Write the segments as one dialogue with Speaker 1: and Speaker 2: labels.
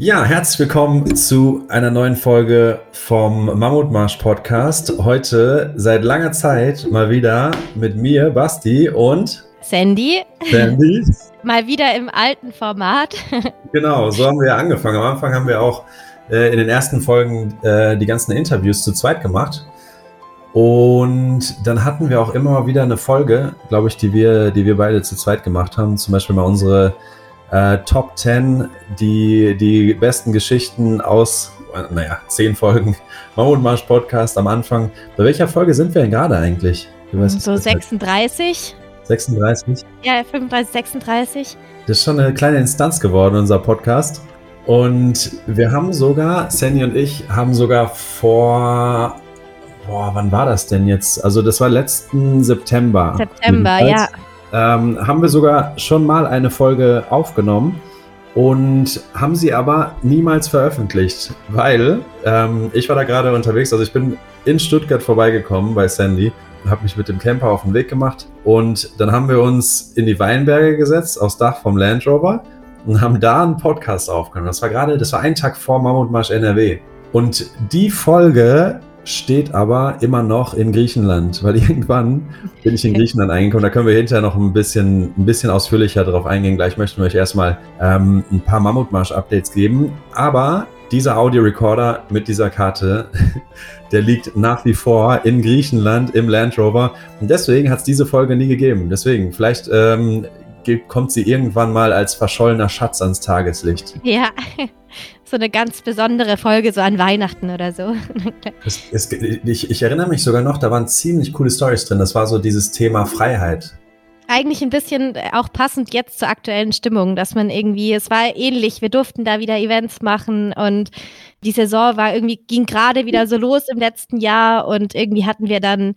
Speaker 1: Ja, herzlich willkommen zu einer neuen Folge vom Mammutmarsch Podcast. Heute seit langer Zeit mal wieder mit mir, Basti und
Speaker 2: Sandy.
Speaker 1: Sandy.
Speaker 2: mal wieder im alten Format.
Speaker 1: genau, so haben wir angefangen. Am Anfang haben wir auch äh, in den ersten Folgen äh, die ganzen Interviews zu zweit gemacht. Und dann hatten wir auch immer mal wieder eine Folge, glaube ich, die wir, die wir beide zu zweit gemacht haben. Zum Beispiel mal unsere äh, Top 10, die, die besten Geschichten aus, äh, naja, 10 Folgen Mammutmarsch Podcast am Anfang. Bei welcher Folge sind wir denn gerade eigentlich?
Speaker 2: so 36.
Speaker 1: 36?
Speaker 2: Ja, 35, 36.
Speaker 1: Das ist schon eine kleine Instanz geworden, unser Podcast. Und wir haben sogar, Sandy und ich haben sogar vor, boah, wann war das denn jetzt? Also das war letzten September.
Speaker 2: September, ja
Speaker 1: ähm, haben wir sogar schon mal eine Folge aufgenommen und haben sie aber niemals veröffentlicht, weil ähm, ich war da gerade unterwegs, also ich bin in Stuttgart vorbeigekommen bei Sandy, habe mich mit dem Camper auf den Weg gemacht und dann haben wir uns in die Weinberge gesetzt, aufs Dach vom Land Rover und haben da einen Podcast aufgenommen. Das war gerade, das war ein Tag vor Mammutmarsch NRW. Und die Folge steht aber immer noch in Griechenland, weil irgendwann bin ich in Griechenland eingekommen. Da können wir hinterher noch ein bisschen, ein bisschen ausführlicher darauf eingehen. Gleich möchten wir euch erstmal ähm, ein paar Mammutmarsch-Updates geben. Aber dieser Audio-Recorder mit dieser Karte, der liegt nach wie vor in Griechenland im Land Rover. Und deswegen hat es diese Folge nie gegeben. Deswegen, vielleicht ähm, kommt sie irgendwann mal als verschollener Schatz ans Tageslicht.
Speaker 2: Ja, so eine ganz besondere Folge, so an Weihnachten oder so.
Speaker 1: Es, es, ich, ich, erinnere mich sogar noch, da waren ziemlich coole Stories drin. Das war so dieses Thema Freiheit.
Speaker 2: Eigentlich ein bisschen auch passend jetzt zur aktuellen Stimmung, dass man irgendwie, es war ähnlich, wir durften da wieder Events machen und die Saison war irgendwie, ging gerade wieder so los im letzten Jahr und irgendwie hatten wir dann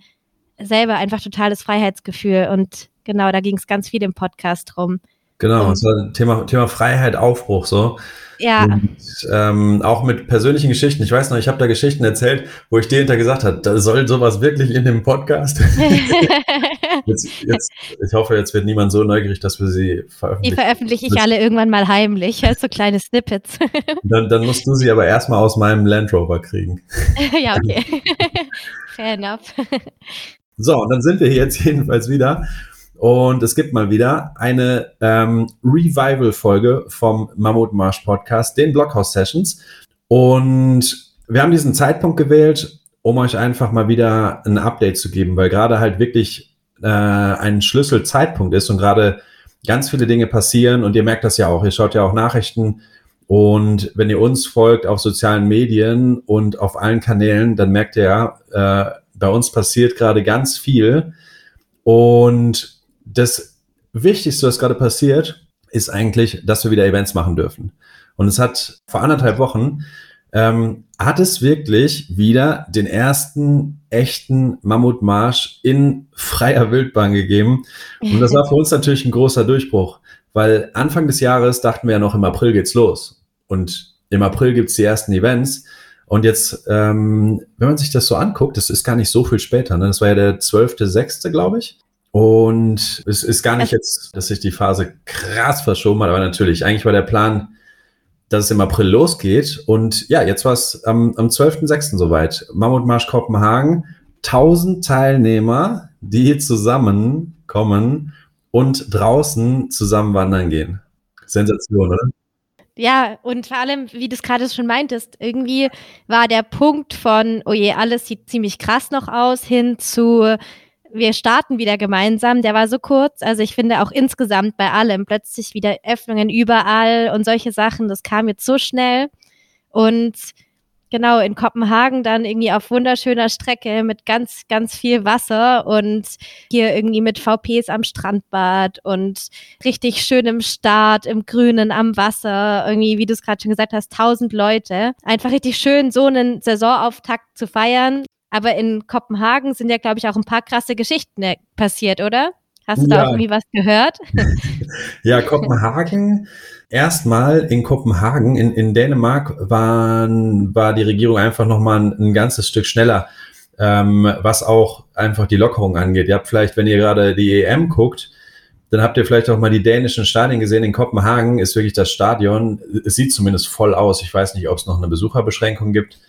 Speaker 2: selber einfach totales Freiheitsgefühl und genau, da ging es ganz viel im Podcast drum.
Speaker 1: Genau, war Thema, Thema Freiheit, Aufbruch so.
Speaker 2: Ja. Und,
Speaker 1: ähm, auch mit persönlichen Geschichten. Ich weiß noch, ich habe da Geschichten erzählt, wo ich dir hinter gesagt habe, da soll sowas wirklich in dem Podcast. jetzt, jetzt, ich hoffe, jetzt wird niemand so neugierig, dass wir sie veröffentlichen.
Speaker 2: Die veröffentliche ich alle irgendwann mal heimlich, so kleine Snippets.
Speaker 1: dann, dann musst du sie aber erstmal aus meinem Land Rover kriegen.
Speaker 2: ja, okay. Fair enough.
Speaker 1: So, und dann sind wir hier jetzt jedenfalls wieder. Und es gibt mal wieder eine ähm, Revival-Folge vom Mammutmarsch Podcast, den Blockhouse Sessions. Und wir haben diesen Zeitpunkt gewählt, um euch einfach mal wieder ein Update zu geben, weil gerade halt wirklich äh, ein Schlüsselzeitpunkt ist und gerade ganz viele Dinge passieren und ihr merkt das ja auch. Ihr schaut ja auch Nachrichten und wenn ihr uns folgt auf sozialen Medien und auf allen Kanälen, dann merkt ihr ja, äh, bei uns passiert gerade ganz viel und das Wichtigste, was gerade passiert, ist eigentlich, dass wir wieder Events machen dürfen. Und es hat vor anderthalb Wochen ähm, hat es wirklich wieder den ersten echten Mammutmarsch in freier Wildbahn gegeben. Und das war für uns natürlich ein großer Durchbruch, weil Anfang des Jahres dachten wir ja noch, im April geht's los. Und im April gibt's die ersten Events. Und jetzt, ähm, wenn man sich das so anguckt, das ist gar nicht so viel später. Ne? Das war ja der 12.6., glaube ich. Und es ist gar nicht jetzt, dass sich die Phase krass verschoben hat, aber natürlich, eigentlich war der Plan, dass es im April losgeht. Und ja, jetzt war es am, am 12.06. soweit. Mammutmarsch Kopenhagen, 1000 Teilnehmer, die zusammenkommen und draußen zusammen wandern gehen. Sensation, oder?
Speaker 2: Ja, und vor allem, wie du es gerade schon meintest, irgendwie war der Punkt von, oh je, alles sieht ziemlich krass noch aus, hin zu, wir starten wieder gemeinsam, der war so kurz. Also ich finde auch insgesamt bei allem plötzlich wieder Öffnungen überall und solche Sachen, das kam jetzt so schnell. Und genau in Kopenhagen dann irgendwie auf wunderschöner Strecke mit ganz, ganz viel Wasser und hier irgendwie mit VPs am Strandbad und richtig schönem Start im Grünen am Wasser. Irgendwie, wie du es gerade schon gesagt hast, tausend Leute. Einfach richtig schön, so einen Saisonauftakt zu feiern. Aber in Kopenhagen sind ja, glaube ich, auch ein paar krasse Geschichten äh, passiert, oder? Hast du ja. da irgendwie was gehört?
Speaker 1: ja, Kopenhagen. Erstmal in Kopenhagen, in, in Dänemark, waren, war die Regierung einfach nochmal ein, ein ganzes Stück schneller, ähm, was auch einfach die Lockerung angeht. Ihr habt vielleicht, wenn ihr gerade die EM guckt, dann habt ihr vielleicht auch mal die dänischen Stadien gesehen. In Kopenhagen ist wirklich das Stadion, es sieht zumindest voll aus. Ich weiß nicht, ob es noch eine Besucherbeschränkung gibt.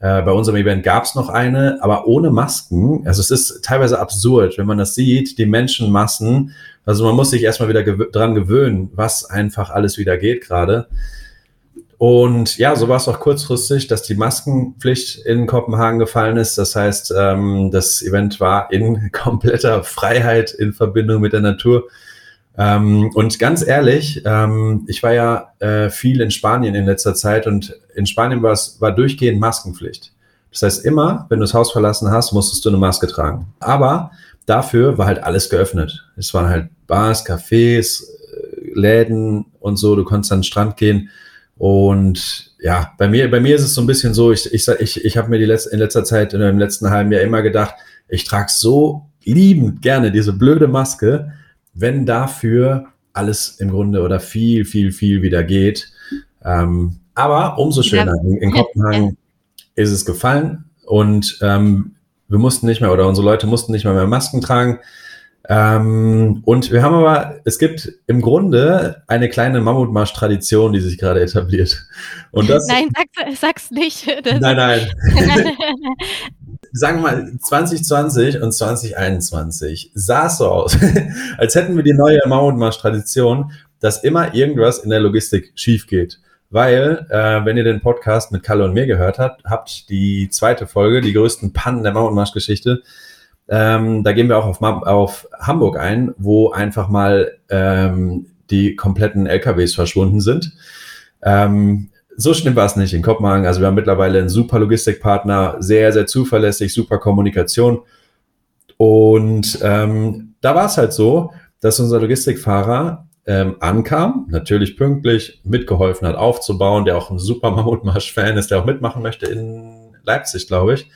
Speaker 1: Äh, bei unserem Event gab es noch eine, aber ohne Masken. Also es ist teilweise absurd, wenn man das sieht, die Menschenmassen. Also man muss sich erstmal wieder gew dran gewöhnen, was einfach alles wieder geht gerade. Und ja, so war es auch kurzfristig, dass die Maskenpflicht in Kopenhagen gefallen ist. Das heißt, ähm, das Event war in kompletter Freiheit in Verbindung mit der Natur. Ähm, und ganz ehrlich, ähm, ich war ja äh, viel in Spanien in letzter Zeit und in Spanien war es war durchgehend Maskenpflicht. Das heißt, immer, wenn du das Haus verlassen hast, musstest du eine Maske tragen. Aber dafür war halt alles geöffnet. Es waren halt Bars, Cafés, äh, Läden und so. Du konntest an den Strand gehen. Und ja, bei mir, bei mir ist es so ein bisschen so, ich, ich, ich, ich habe mir die letzte, in letzter Zeit, in dem letzten halben Jahr immer gedacht, ich trage so liebend gerne diese blöde Maske, wenn dafür alles im Grunde oder viel, viel, viel wieder geht. Ähm, aber umso schöner, in, in Kopenhagen ist es gefallen und ähm, wir mussten nicht mehr oder unsere Leute mussten nicht mehr mehr Masken tragen. Ähm, und wir haben aber, es gibt im Grunde eine kleine Mammutmarsch-Tradition, die sich gerade etabliert. Und das,
Speaker 2: nein, sag's, sag's nicht.
Speaker 1: Das nein, nein. Sagen wir mal, 2020 und 2021 sah es so aus, als hätten wir die neue Mammutmarsch-Tradition, dass immer irgendwas in der Logistik schief geht. Weil, äh, wenn ihr den Podcast mit Kalle und mir gehört habt, habt die zweite Folge, die größten Pannen der Mammutmarsch-Geschichte, ähm, da gehen wir auch auf, auf, Hamburg ein, wo einfach mal ähm, die kompletten LKWs verschwunden sind. Ähm, so schlimm war es nicht in Kopenhagen. Also wir haben mittlerweile einen super Logistikpartner, sehr, sehr zuverlässig, super Kommunikation. Und ähm, da war es halt so, dass unser Logistikfahrer ähm, ankam, natürlich pünktlich, mitgeholfen hat aufzubauen, der auch ein super Mammutmarsch-Fan ist, der auch mitmachen möchte in Leipzig, glaube ich.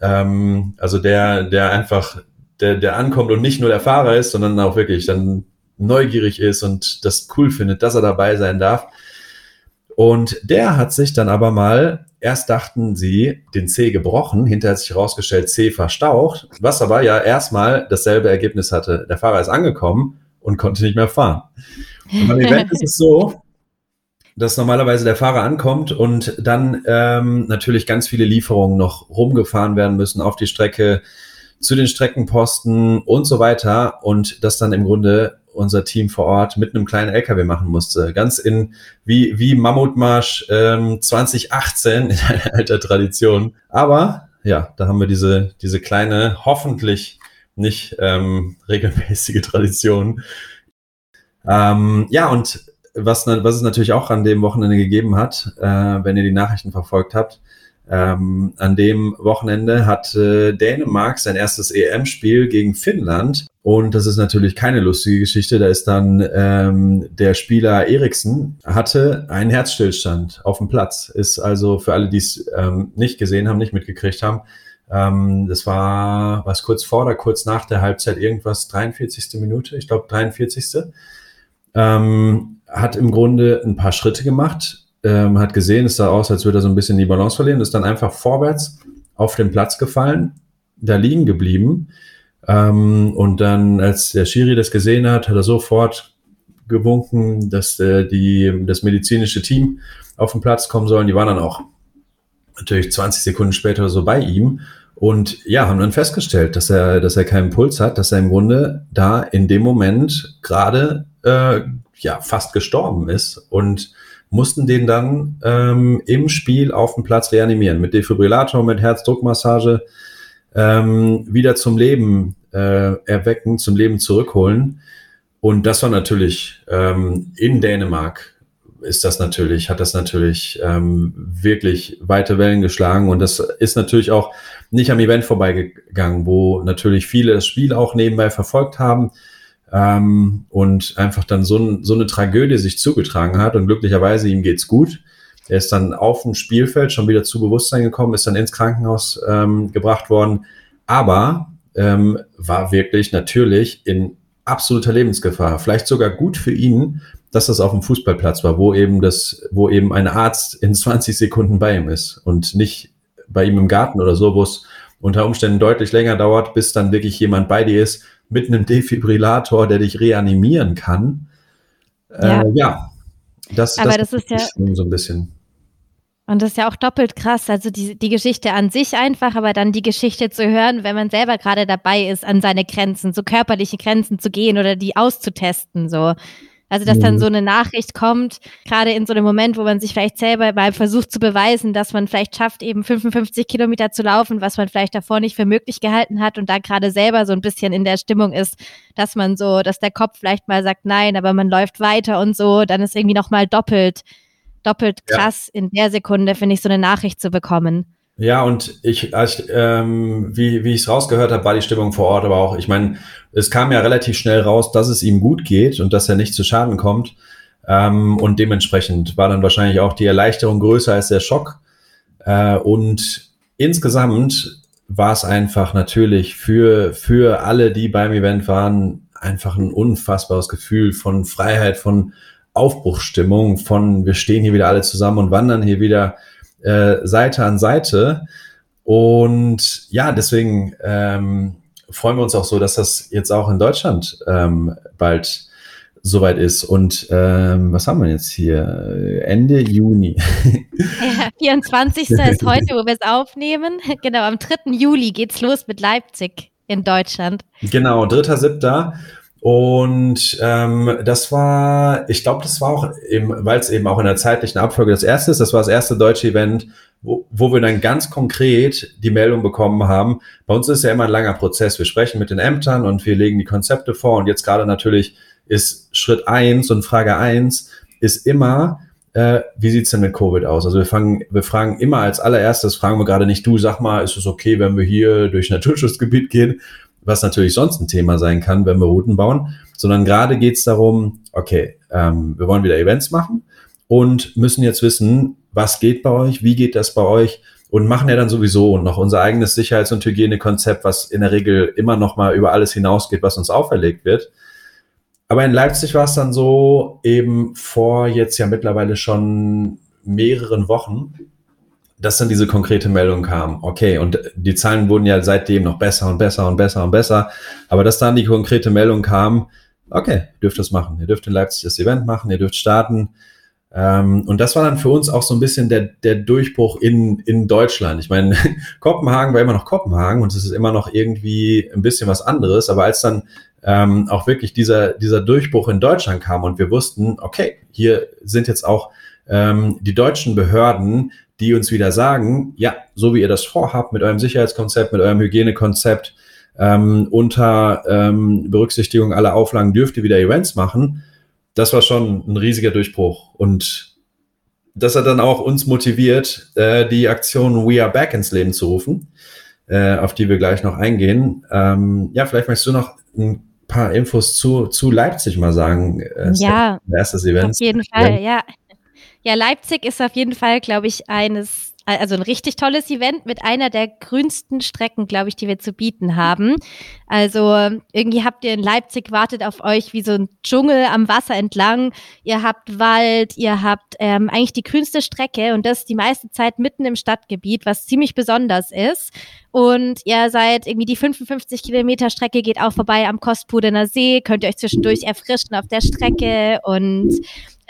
Speaker 1: Ähm, also der, der einfach, der, der ankommt und nicht nur der Fahrer ist, sondern auch wirklich dann neugierig ist und das cool findet, dass er dabei sein darf. Und der hat sich dann aber mal, erst dachten sie, den C gebrochen, hinterher hat sich herausgestellt, C verstaucht, was aber ja erstmal dasselbe Ergebnis hatte. Der Fahrer ist angekommen und konnte nicht mehr fahren. Und beim Event ist es so, dass normalerweise der Fahrer ankommt und dann ähm, natürlich ganz viele Lieferungen noch rumgefahren werden müssen auf die Strecke, zu den Streckenposten und so weiter und das dann im Grunde unser Team vor Ort mit einem kleinen LKW machen musste. Ganz in wie, wie Mammutmarsch ähm, 2018 in alter Tradition. Aber ja, da haben wir diese, diese kleine, hoffentlich nicht ähm, regelmäßige Tradition. Ähm, ja, und was, was es natürlich auch an dem Wochenende gegeben hat, äh, wenn ihr die Nachrichten verfolgt habt, ähm, an dem Wochenende hat äh, Dänemark sein erstes EM-Spiel gegen Finnland. Und das ist natürlich keine lustige Geschichte. Da ist dann ähm, der Spieler Eriksen hatte einen Herzstillstand auf dem Platz. Ist also für alle, die es ähm, nicht gesehen haben, nicht mitgekriegt haben, ähm, das war was kurz vor oder kurz nach der Halbzeit, irgendwas 43. Minute, ich glaube 43. Ähm, hat im Grunde ein paar Schritte gemacht, ähm, hat gesehen, es sah aus, als würde er so ein bisschen die Balance verlieren, ist dann einfach vorwärts auf den Platz gefallen, da liegen geblieben. Ähm, und dann, als der Schiri das gesehen hat, hat er sofort gewunken, dass äh, die, das medizinische Team auf den Platz kommen sollen. Die waren dann auch natürlich 20 Sekunden später so bei ihm und ja, haben dann festgestellt, dass er, dass er keinen Puls hat, dass er im Grunde da in dem Moment gerade äh, ja fast gestorben ist und mussten den dann ähm, im Spiel auf dem Platz reanimieren. Mit Defibrillator, mit Herzdruckmassage ähm, wieder zum Leben äh, erwecken, zum Leben zurückholen. Und das war natürlich ähm, in Dänemark ist das natürlich, hat das natürlich ähm, wirklich weite Wellen geschlagen. Und das ist natürlich auch nicht am Event vorbeigegangen, wo natürlich viele das Spiel auch nebenbei verfolgt haben ähm, und einfach dann so, so eine Tragödie sich zugetragen hat und glücklicherweise ihm geht's gut. Er ist dann auf dem Spielfeld schon wieder zu Bewusstsein gekommen, ist dann ins Krankenhaus ähm, gebracht worden, aber ähm, war wirklich natürlich in absoluter Lebensgefahr. Vielleicht sogar gut für ihn, dass das auf dem Fußballplatz war, wo eben das, wo eben ein Arzt in 20 Sekunden bei ihm ist und nicht bei ihm im Garten oder so, wo es unter Umständen deutlich länger dauert, bis dann wirklich jemand bei dir ist, mit einem Defibrillator, der dich reanimieren kann. Ja, äh, ja das,
Speaker 2: Aber das, das ist ja
Speaker 1: so ein bisschen.
Speaker 2: Und das ist ja auch doppelt krass. Also die, die Geschichte an sich einfach, aber dann die Geschichte zu hören, wenn man selber gerade dabei ist, an seine Grenzen, so körperliche Grenzen zu gehen oder die auszutesten. So. Also, dass dann mhm. so eine Nachricht kommt, gerade in so einem Moment, wo man sich vielleicht selber mal versucht zu beweisen, dass man vielleicht schafft, eben 55 Kilometer zu laufen, was man vielleicht davor nicht für möglich gehalten hat und da gerade selber so ein bisschen in der Stimmung ist, dass man so, dass der Kopf vielleicht mal sagt, nein, aber man läuft weiter und so, dann ist irgendwie nochmal doppelt, doppelt krass ja. in der Sekunde, finde ich, so eine Nachricht zu bekommen.
Speaker 1: Ja, und ich, als, ähm, wie, wie ich es rausgehört habe, war die Stimmung vor Ort aber auch, ich meine, es kam ja relativ schnell raus, dass es ihm gut geht und dass er nicht zu Schaden kommt. Ähm, und dementsprechend war dann wahrscheinlich auch die Erleichterung größer als der Schock. Äh, und insgesamt war es einfach natürlich für, für alle, die beim Event waren, einfach ein unfassbares Gefühl von Freiheit, von Aufbruchsstimmung, von wir stehen hier wieder alle zusammen und wandern hier wieder äh, Seite an Seite. Und ja, deswegen ähm, freuen wir uns auch so, dass das jetzt auch in Deutschland ähm, bald soweit ist. Und ähm, was haben wir jetzt hier? Ende Juni.
Speaker 2: Ja, 24. ist heute, wo wir es aufnehmen. Genau, am 3. Juli geht's los mit Leipzig in Deutschland.
Speaker 1: Genau, 3.7. Und ähm, das war, ich glaube, das war auch, weil es eben auch in der zeitlichen Abfolge das erste ist, das war das erste deutsche Event, wo, wo wir dann ganz konkret die Meldung bekommen haben. Bei uns ist ja immer ein langer Prozess. Wir sprechen mit den Ämtern und wir legen die Konzepte vor. Und jetzt gerade natürlich ist Schritt eins und Frage eins ist immer, äh, wie sieht's denn mit Covid aus? Also wir fangen, wir fragen immer als allererstes, fragen wir gerade nicht, du sag mal, ist es okay, wenn wir hier durch Naturschutzgebiet gehen, was natürlich sonst ein Thema sein kann, wenn wir Routen bauen, sondern gerade geht es darum, okay, ähm, wir wollen wieder Events machen und müssen jetzt wissen, was geht bei euch, wie geht das bei euch und machen ja dann sowieso noch unser eigenes Sicherheits- und Hygienekonzept, was in der Regel immer noch mal über alles hinausgeht, was uns auferlegt wird. Aber in Leipzig war es dann so, eben vor jetzt ja mittlerweile schon mehreren Wochen, dass dann diese konkrete Meldung kam. Okay, und die Zahlen wurden ja seitdem noch besser und besser und besser und besser. Aber dass dann die konkrete Meldung kam, okay, ihr dürft das machen. Ihr dürft in Leipzig das Event machen, ihr dürft starten. Ähm, und das war dann für uns auch so ein bisschen der, der Durchbruch in, in Deutschland. Ich meine, Kopenhagen war immer noch Kopenhagen und es ist immer noch irgendwie ein bisschen was anderes. Aber als dann ähm, auch wirklich dieser, dieser Durchbruch in Deutschland kam und wir wussten, okay, hier sind jetzt auch ähm, die deutschen Behörden, die uns wieder sagen, ja, so wie ihr das vorhabt, mit eurem Sicherheitskonzept, mit eurem Hygienekonzept, ähm, unter ähm, Berücksichtigung aller Auflagen dürft ihr wieder Events machen. Das war schon ein riesiger Durchbruch. Und das hat dann auch uns motiviert, äh, die Aktion We Are Back ins Leben zu rufen, äh, auf die wir gleich noch eingehen. Ähm, ja, vielleicht möchtest du noch ein paar Infos zu, zu Leipzig mal sagen.
Speaker 2: Äh, ja, erstes Event. Auf jeden Fall, ja. Ja, Leipzig ist auf jeden Fall, glaube ich, eines also ein richtig tolles Event mit einer der grünsten Strecken, glaube ich, die wir zu bieten haben. Also irgendwie habt ihr in Leipzig wartet auf euch wie so ein Dschungel am Wasser entlang. Ihr habt Wald, ihr habt ähm, eigentlich die grünste Strecke und das die meiste Zeit mitten im Stadtgebiet, was ziemlich besonders ist. Und ihr seid irgendwie die 55 Kilometer Strecke geht auch vorbei am Kostpudener See, könnt ihr euch zwischendurch erfrischen auf der Strecke und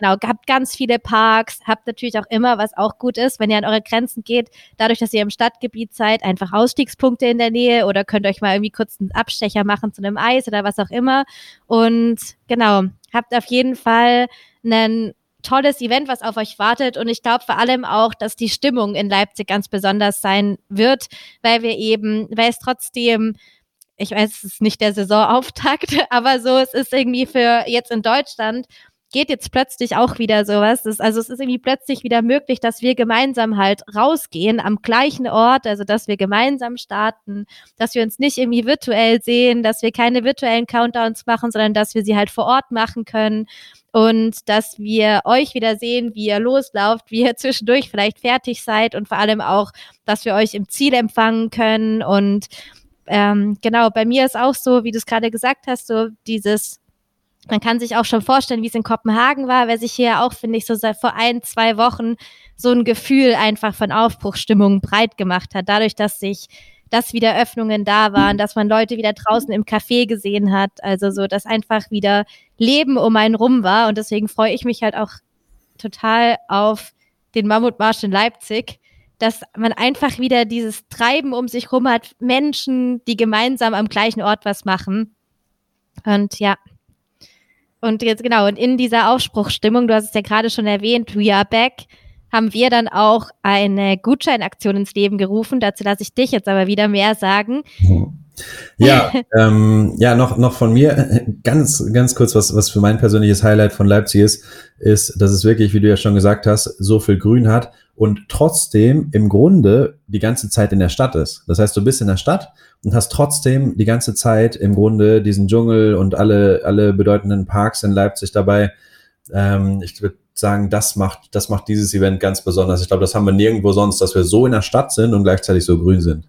Speaker 2: Genau, habt ganz viele Parks, habt natürlich auch immer, was auch gut ist, wenn ihr an eure Grenzen geht, dadurch, dass ihr im Stadtgebiet seid, einfach Ausstiegspunkte in der Nähe oder könnt euch mal irgendwie kurz einen Abstecher machen zu einem Eis oder was auch immer. Und genau, habt auf jeden Fall einen tolles Event, was auf euch wartet. Und ich glaube vor allem auch, dass die Stimmung in Leipzig ganz besonders sein wird, weil wir eben, weil es trotzdem ich weiß, es ist nicht der Saisonauftakt, aber so, es ist irgendwie für jetzt in Deutschland geht jetzt plötzlich auch wieder sowas. Das, also es ist irgendwie plötzlich wieder möglich, dass wir gemeinsam halt rausgehen am gleichen Ort, also dass wir gemeinsam starten, dass wir uns nicht irgendwie virtuell sehen, dass wir keine virtuellen Countdowns machen, sondern dass wir sie halt vor Ort machen können und dass wir euch wieder sehen, wie ihr loslauft, wie ihr zwischendurch vielleicht fertig seid und vor allem auch, dass wir euch im Ziel empfangen können und ähm, genau, bei mir ist auch so, wie du es gerade gesagt hast, so dieses man kann sich auch schon vorstellen, wie es in Kopenhagen war, wer sich hier auch, finde ich, so seit vor ein, zwei Wochen so ein Gefühl einfach von Aufbruchsstimmung breit gemacht hat. Dadurch, dass sich dass wieder Öffnungen da waren, dass man Leute wieder draußen im Café gesehen hat. Also so, dass einfach wieder Leben um einen rum war. Und deswegen freue ich mich halt auch total auf den Mammutmarsch in Leipzig, dass man einfach wieder dieses Treiben um sich rum hat, Menschen, die gemeinsam am gleichen Ort was machen. Und ja. Und jetzt genau, und in dieser Aufspruchsstimmung, du hast es ja gerade schon erwähnt, We Are Back, haben wir dann auch eine Gutscheinaktion ins Leben gerufen. Dazu lasse ich dich jetzt aber wieder mehr sagen.
Speaker 1: Ja, ähm, ja, noch, noch von mir ganz, ganz kurz, was, was für mein persönliches Highlight von Leipzig ist, ist, dass es wirklich, wie du ja schon gesagt hast, so viel Grün hat und trotzdem im Grunde die ganze Zeit in der Stadt ist. Das heißt, du bist in der Stadt und hast trotzdem die ganze Zeit im Grunde diesen Dschungel und alle, alle bedeutenden Parks in Leipzig dabei. Ähm, ich würde sagen, das macht, das macht dieses Event ganz besonders. Ich glaube, das haben wir nirgendwo sonst, dass wir so in der Stadt sind und gleichzeitig so grün sind.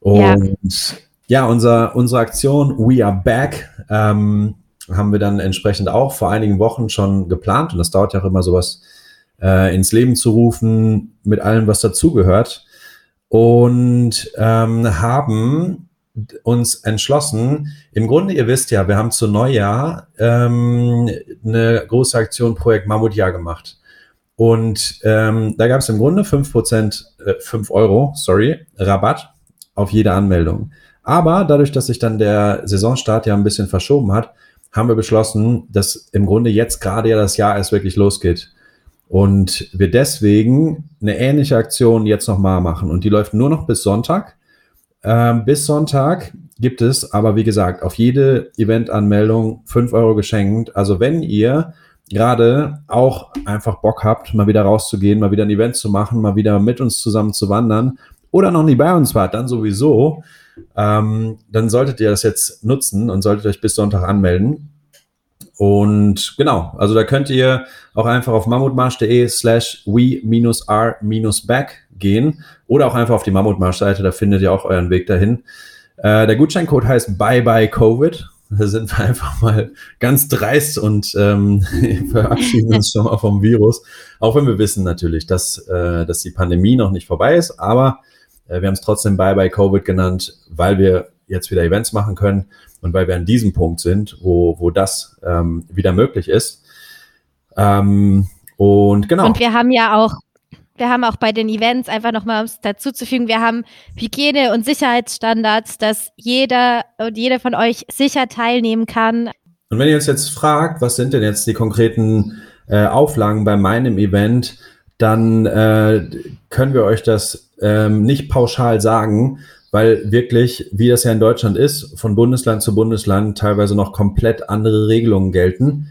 Speaker 1: Und ja, ja unser, unsere Aktion We Are Back ähm, haben wir dann entsprechend auch vor einigen Wochen schon geplant und das dauert ja auch immer sowas äh, ins Leben zu rufen mit allem, was dazugehört und ähm, haben uns entschlossen, im Grunde, ihr wisst ja, wir haben zu Neujahr ähm, eine große Aktion Projekt Mammutjahr gemacht. Und ähm, da gab es im Grunde 5%, äh, 5 Euro, sorry, Rabatt auf jede Anmeldung. Aber dadurch, dass sich dann der Saisonstart ja ein bisschen verschoben hat, haben wir beschlossen, dass im Grunde jetzt gerade ja das Jahr erst wirklich losgeht. Und wir deswegen eine ähnliche Aktion jetzt nochmal machen. Und die läuft nur noch bis Sonntag. Ähm, bis Sonntag gibt es aber, wie gesagt, auf jede Eventanmeldung 5 Euro geschenkt. Also wenn ihr gerade auch einfach Bock habt, mal wieder rauszugehen, mal wieder ein Event zu machen, mal wieder mit uns zusammen zu wandern oder noch nie bei uns wart, dann sowieso, ähm, dann solltet ihr das jetzt nutzen und solltet euch bis Sonntag anmelden. Und genau, also da könnt ihr auch einfach auf mammutmarsch.de slash we-r-back gehen oder auch einfach auf die Mammutmarsch-Seite, da findet ihr auch euren Weg dahin. Äh, der Gutscheincode heißt Bye Bye Covid. Da sind wir einfach mal ganz dreist und ähm, verabschieden uns schon mal vom Virus. Auch wenn wir wissen natürlich, dass, äh, dass die Pandemie noch nicht vorbei ist, aber äh, wir haben es trotzdem Bye Bye Covid genannt, weil wir jetzt wieder Events machen können und weil wir an diesem Punkt sind, wo, wo das ähm, wieder möglich ist. Ähm, und genau.
Speaker 2: Und wir haben ja auch wir haben auch bei den Events einfach nochmal, um es dazuzufügen, wir haben Hygiene- und Sicherheitsstandards, dass jeder und jede von euch sicher teilnehmen kann.
Speaker 1: Und wenn ihr uns jetzt fragt, was sind denn jetzt die konkreten äh, Auflagen bei meinem Event, dann äh, können wir euch das ähm, nicht pauschal sagen, weil wirklich, wie das ja in Deutschland ist, von Bundesland zu Bundesland teilweise noch komplett andere Regelungen gelten.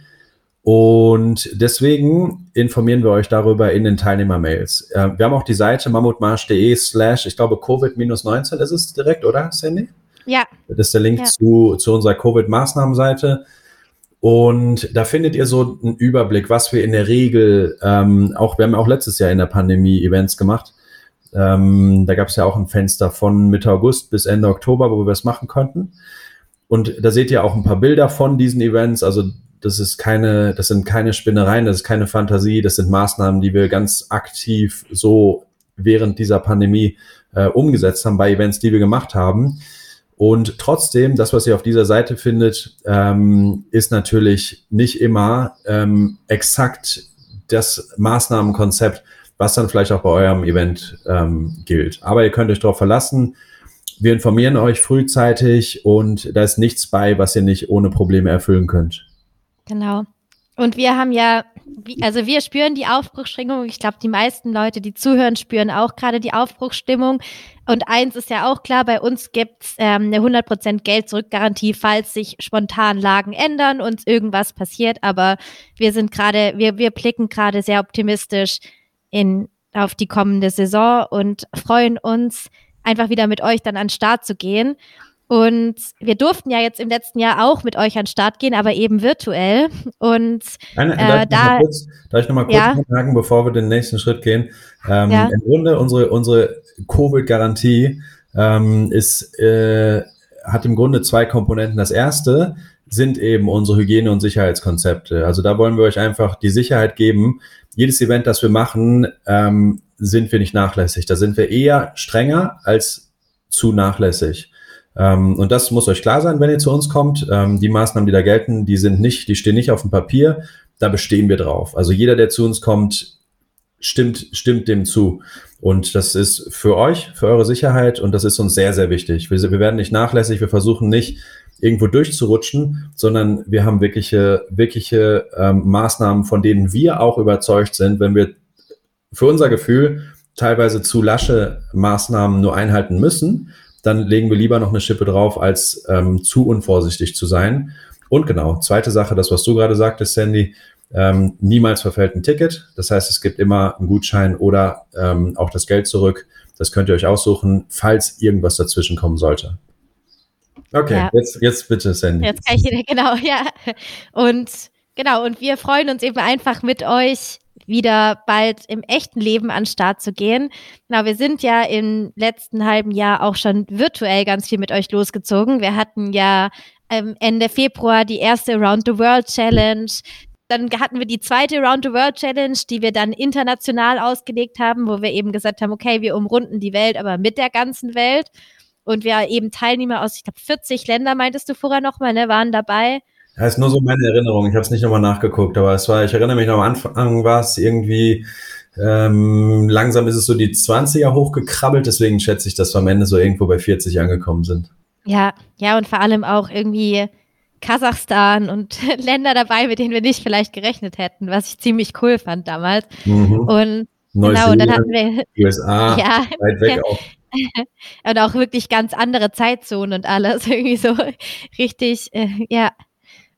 Speaker 1: Und deswegen informieren wir euch darüber in den Teilnehmermails. Äh, wir haben auch die Seite mammutmarsch.de slash, ich glaube, Covid-19 ist es direkt, oder, Sandy?
Speaker 2: Ja.
Speaker 1: Das ist der Link ja. zu, zu unserer Covid-Maßnahmenseite. Und da findet ihr so einen Überblick, was wir in der Regel, ähm, auch, wir haben auch letztes Jahr in der Pandemie Events gemacht. Ähm, da gab es ja auch ein Fenster von Mitte August bis Ende Oktober, wo wir es machen konnten. Und da seht ihr auch ein paar Bilder von diesen Events. Also das ist keine, das sind keine Spinnereien, das ist keine Fantasie, das sind Maßnahmen, die wir ganz aktiv so während dieser Pandemie äh, umgesetzt haben bei Events, die wir gemacht haben. Und trotzdem, das, was ihr auf dieser Seite findet, ähm, ist natürlich nicht immer ähm, exakt das Maßnahmenkonzept, was dann vielleicht auch bei eurem Event ähm, gilt. Aber ihr könnt euch darauf verlassen. Wir informieren euch frühzeitig und da ist nichts bei, was ihr nicht ohne Probleme erfüllen könnt.
Speaker 2: Genau. Und wir haben ja, also wir spüren die Aufbruchsstimmung. Ich glaube, die meisten Leute, die zuhören, spüren auch gerade die Aufbruchsstimmung. Und eins ist ja auch klar, bei uns gibt es ähm, eine 100% Geld-Zurück-Garantie, falls sich spontan Lagen ändern und irgendwas passiert. Aber wir sind gerade, wir, wir blicken gerade sehr optimistisch in, auf die kommende Saison und freuen uns, einfach wieder mit euch dann an den Start zu gehen. Und wir durften ja jetzt im letzten Jahr auch mit euch an den Start gehen, aber eben virtuell. Und
Speaker 1: Eine, äh, da, kurz, darf ich nochmal kurz ja. sagen, bevor wir den nächsten Schritt gehen? Ähm, ja. Im Grunde unsere, unsere Covid-Garantie ähm, ist, äh, hat im Grunde zwei Komponenten. Das erste sind eben unsere Hygiene- und Sicherheitskonzepte. Also da wollen wir euch einfach die Sicherheit geben. Jedes Event, das wir machen, ähm, sind wir nicht nachlässig. Da sind wir eher strenger als zu nachlässig. Ähm, und das muss euch klar sein, wenn ihr zu uns kommt. Ähm, die Maßnahmen, die da gelten, die sind nicht, die stehen nicht auf dem Papier. Da bestehen wir drauf. Also jeder, der zu uns kommt, stimmt, stimmt dem zu. Und das ist für euch, für eure Sicherheit und das ist uns sehr, sehr wichtig. Wir, wir werden nicht nachlässig, wir versuchen nicht irgendwo durchzurutschen, sondern wir haben wirkliche, wirkliche ähm, Maßnahmen, von denen wir auch überzeugt sind, wenn wir für unser Gefühl teilweise zu lasche Maßnahmen nur einhalten müssen, dann legen wir lieber noch eine Schippe drauf, als ähm, zu unvorsichtig zu sein. Und genau, zweite Sache, das, was du gerade sagtest, Sandy, ähm, niemals verfällt ein Ticket. Das heißt, es gibt immer einen Gutschein oder ähm, auch das Geld zurück. Das könnt ihr euch aussuchen, falls irgendwas dazwischen kommen sollte. Okay, ja. jetzt, jetzt bitte, Sandy.
Speaker 2: Jetzt kann ich wieder, genau, ja. Und genau, und wir freuen uns eben einfach mit euch wieder bald im echten Leben an den Start zu gehen. Genau, wir sind ja im letzten halben Jahr auch schon virtuell ganz viel mit euch losgezogen. Wir hatten ja ähm, Ende Februar die erste Around the World Challenge. Dann hatten wir die zweite Around the World Challenge, die wir dann international ausgelegt haben, wo wir eben gesagt haben, okay, wir umrunden die Welt, aber mit der ganzen Welt. Und wir eben Teilnehmer aus, ich glaube, 40 Länder, meintest du vorher nochmal, ne, waren dabei.
Speaker 1: Das ist nur so meine Erinnerung. Ich habe es nicht nochmal nachgeguckt, aber es war, ich erinnere mich noch am Anfang war es irgendwie, ähm, langsam ist es so die 20er hochgekrabbelt, deswegen schätze ich, dass wir am Ende so irgendwo bei 40 angekommen sind.
Speaker 2: Ja, ja, und vor allem auch irgendwie Kasachstan und Länder dabei, mit denen wir nicht vielleicht gerechnet hätten, was ich ziemlich cool fand damals. Mhm. Und genau, und dann hatten wir
Speaker 1: USA, ja, weit weg auch.
Speaker 2: und auch wirklich ganz andere Zeitzonen und alles. Irgendwie so richtig, äh, ja.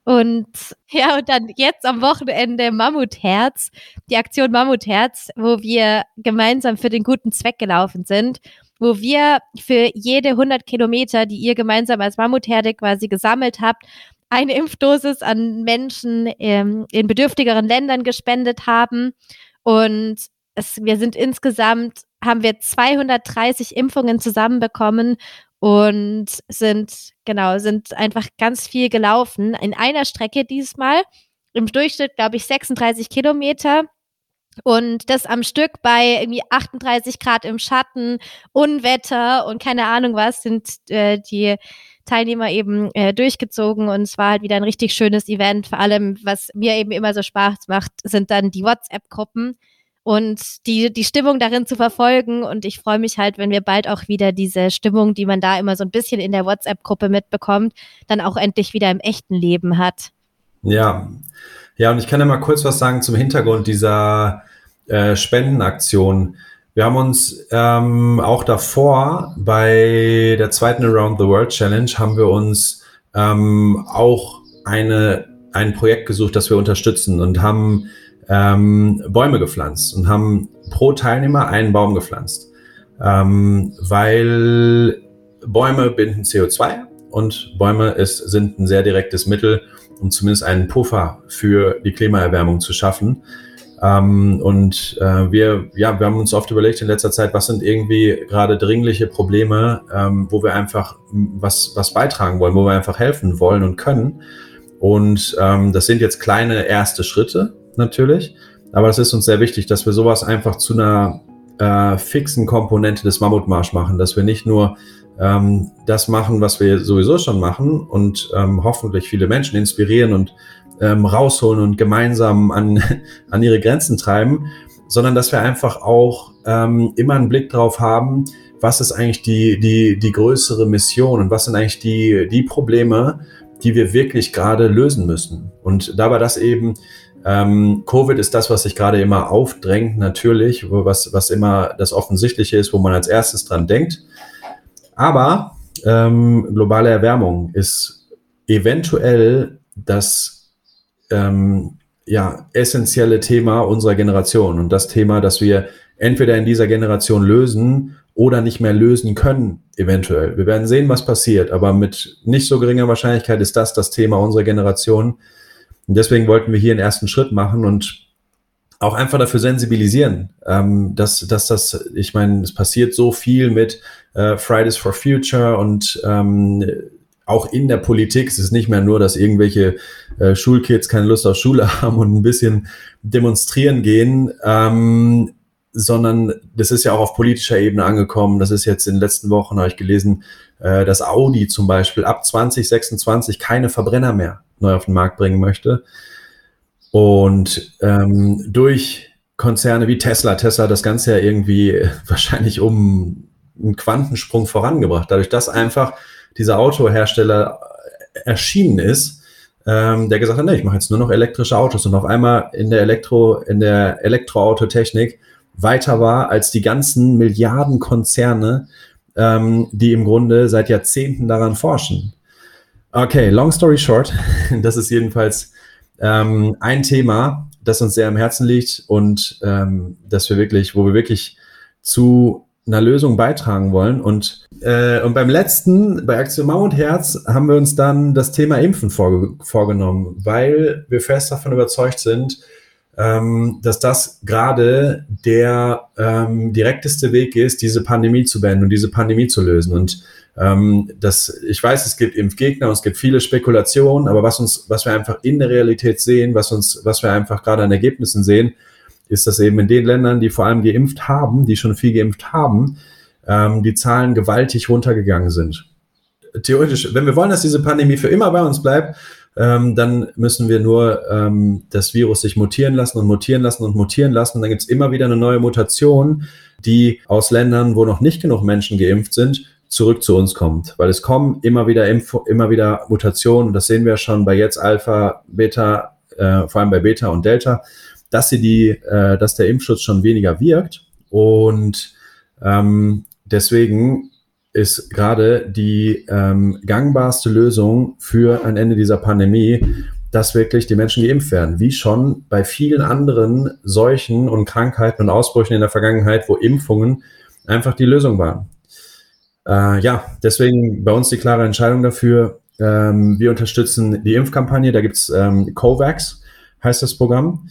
Speaker 2: Und ja, und dann jetzt am Wochenende Mammutherz, die Aktion Mammutherz, wo wir gemeinsam für den guten Zweck gelaufen sind, wo wir für jede 100 Kilometer, die ihr gemeinsam als Mammutherde quasi gesammelt habt, eine Impfdosis an Menschen ähm, in bedürftigeren Ländern gespendet haben. Und es, wir sind insgesamt, haben wir 230 Impfungen zusammenbekommen und sind, genau, sind einfach ganz viel gelaufen. In einer Strecke diesmal. Im Durchschnitt, glaube ich, 36 Kilometer. Und das am Stück bei irgendwie 38 Grad im Schatten, Unwetter und keine Ahnung was, sind äh, die Teilnehmer eben äh, durchgezogen und es war halt wieder ein richtig schönes Event. Vor allem, was mir eben immer so Spaß macht, sind dann die WhatsApp-Gruppen und die, die Stimmung darin zu verfolgen. Und ich freue mich halt, wenn wir bald auch wieder diese Stimmung, die man da immer so ein bisschen in der WhatsApp-Gruppe mitbekommt, dann auch endlich wieder im echten Leben hat.
Speaker 1: Ja, ja, und ich kann ja mal kurz was sagen zum Hintergrund dieser äh, Spendenaktion. Wir haben uns ähm, auch davor bei der zweiten Around the World Challenge haben wir uns ähm, auch eine, ein Projekt gesucht, das wir unterstützen und haben ähm, Bäume gepflanzt und haben pro Teilnehmer einen Baum gepflanzt, ähm, weil Bäume binden CO2 und Bäume ist, sind ein sehr direktes Mittel, um zumindest einen Puffer für die Klimaerwärmung zu schaffen. Ähm, und äh, wir, ja, wir haben uns oft überlegt in letzter Zeit, was sind irgendwie gerade dringliche Probleme, ähm, wo wir einfach was, was beitragen wollen, wo wir einfach helfen wollen und können. Und ähm, das sind jetzt kleine erste Schritte natürlich, aber es ist uns sehr wichtig, dass wir sowas einfach zu einer äh, fixen Komponente des Mammutmarsch machen, dass wir nicht nur ähm, das machen, was wir sowieso schon machen und ähm, hoffentlich viele Menschen inspirieren und ähm, rausholen und gemeinsam an, an ihre Grenzen treiben, sondern dass wir einfach auch ähm, immer einen Blick drauf haben, was ist eigentlich die, die, die größere Mission und was sind eigentlich die, die Probleme, die wir wirklich gerade lösen müssen. Und da war das eben, ähm, Covid ist das, was sich gerade immer aufdrängt, natürlich, was, was immer das Offensichtliche ist, wo man als erstes dran denkt. Aber ähm, globale Erwärmung ist eventuell das ähm, ja, essentielle Thema unserer Generation und das Thema, das wir entweder in dieser Generation lösen oder nicht mehr lösen können, eventuell. Wir werden sehen, was passiert, aber mit nicht so geringer Wahrscheinlichkeit ist das das Thema unserer Generation. Und deswegen wollten wir hier einen ersten Schritt machen und auch einfach dafür sensibilisieren, ähm, dass, dass das, ich meine, es passiert so viel mit äh, Fridays for Future und ähm, auch in der Politik es ist nicht mehr nur, dass irgendwelche äh, Schulkids keine Lust auf Schule haben und ein bisschen demonstrieren gehen. Ähm, sondern das ist ja auch auf politischer Ebene angekommen. Das ist jetzt in den letzten Wochen, habe ich gelesen, äh, dass Audi zum Beispiel ab 2026 keine Verbrenner mehr neu auf den Markt bringen möchte. Und ähm, durch Konzerne wie Tesla, Tesla hat das Ganze ja irgendwie wahrscheinlich um einen Quantensprung vorangebracht, dadurch, dass einfach dieser Autohersteller erschienen ist, ähm, der gesagt hat, nee, ich mache jetzt nur noch elektrische Autos und auf einmal in der Elektro, in der Elektroautotechnik weiter war als die ganzen Milliarden Konzerne, ähm, die im Grunde seit Jahrzehnten daran forschen. Okay, long story short, das ist jedenfalls ähm, ein Thema, das uns sehr am Herzen liegt und ähm, dass wir wirklich, wo wir wirklich zu einer Lösung beitragen wollen. Und, äh, und beim letzten, bei Aktion Mammut Herz, haben wir uns dann das Thema Impfen vorge vorgenommen, weil wir fest davon überzeugt sind, ähm, dass das gerade der ähm, direkteste Weg ist, diese Pandemie zu beenden und diese Pandemie zu lösen. Und ähm, das, ich weiß, es gibt Impfgegner und es gibt viele Spekulationen, aber was uns, was wir einfach in der Realität sehen, was uns, was wir einfach gerade an Ergebnissen sehen, ist, dass eben in den Ländern, die vor allem geimpft haben, die schon viel geimpft haben, ähm, die Zahlen gewaltig runtergegangen sind. Theoretisch, wenn wir wollen, dass diese Pandemie für immer bei uns bleibt, ähm, dann müssen wir nur ähm, das Virus sich mutieren lassen und mutieren lassen und mutieren lassen. Und dann gibt es immer wieder eine neue Mutation, die aus Ländern, wo noch nicht genug Menschen geimpft sind, zurück zu uns kommt. Weil es kommen immer wieder Info, immer wieder Mutationen. Das sehen wir schon bei jetzt Alpha, Beta, äh, vor allem bei Beta und Delta, dass sie die, äh, dass der Impfschutz schon weniger wirkt. Und ähm, deswegen ist gerade die ähm, gangbarste Lösung für ein Ende dieser Pandemie, dass wirklich die Menschen geimpft werden. Wie schon bei vielen anderen Seuchen und Krankheiten und Ausbrüchen in der Vergangenheit, wo Impfungen einfach die Lösung waren. Äh, ja, deswegen bei uns die klare Entscheidung dafür. Ähm, wir unterstützen die Impfkampagne. Da gibt's ähm, COVAX, heißt das Programm,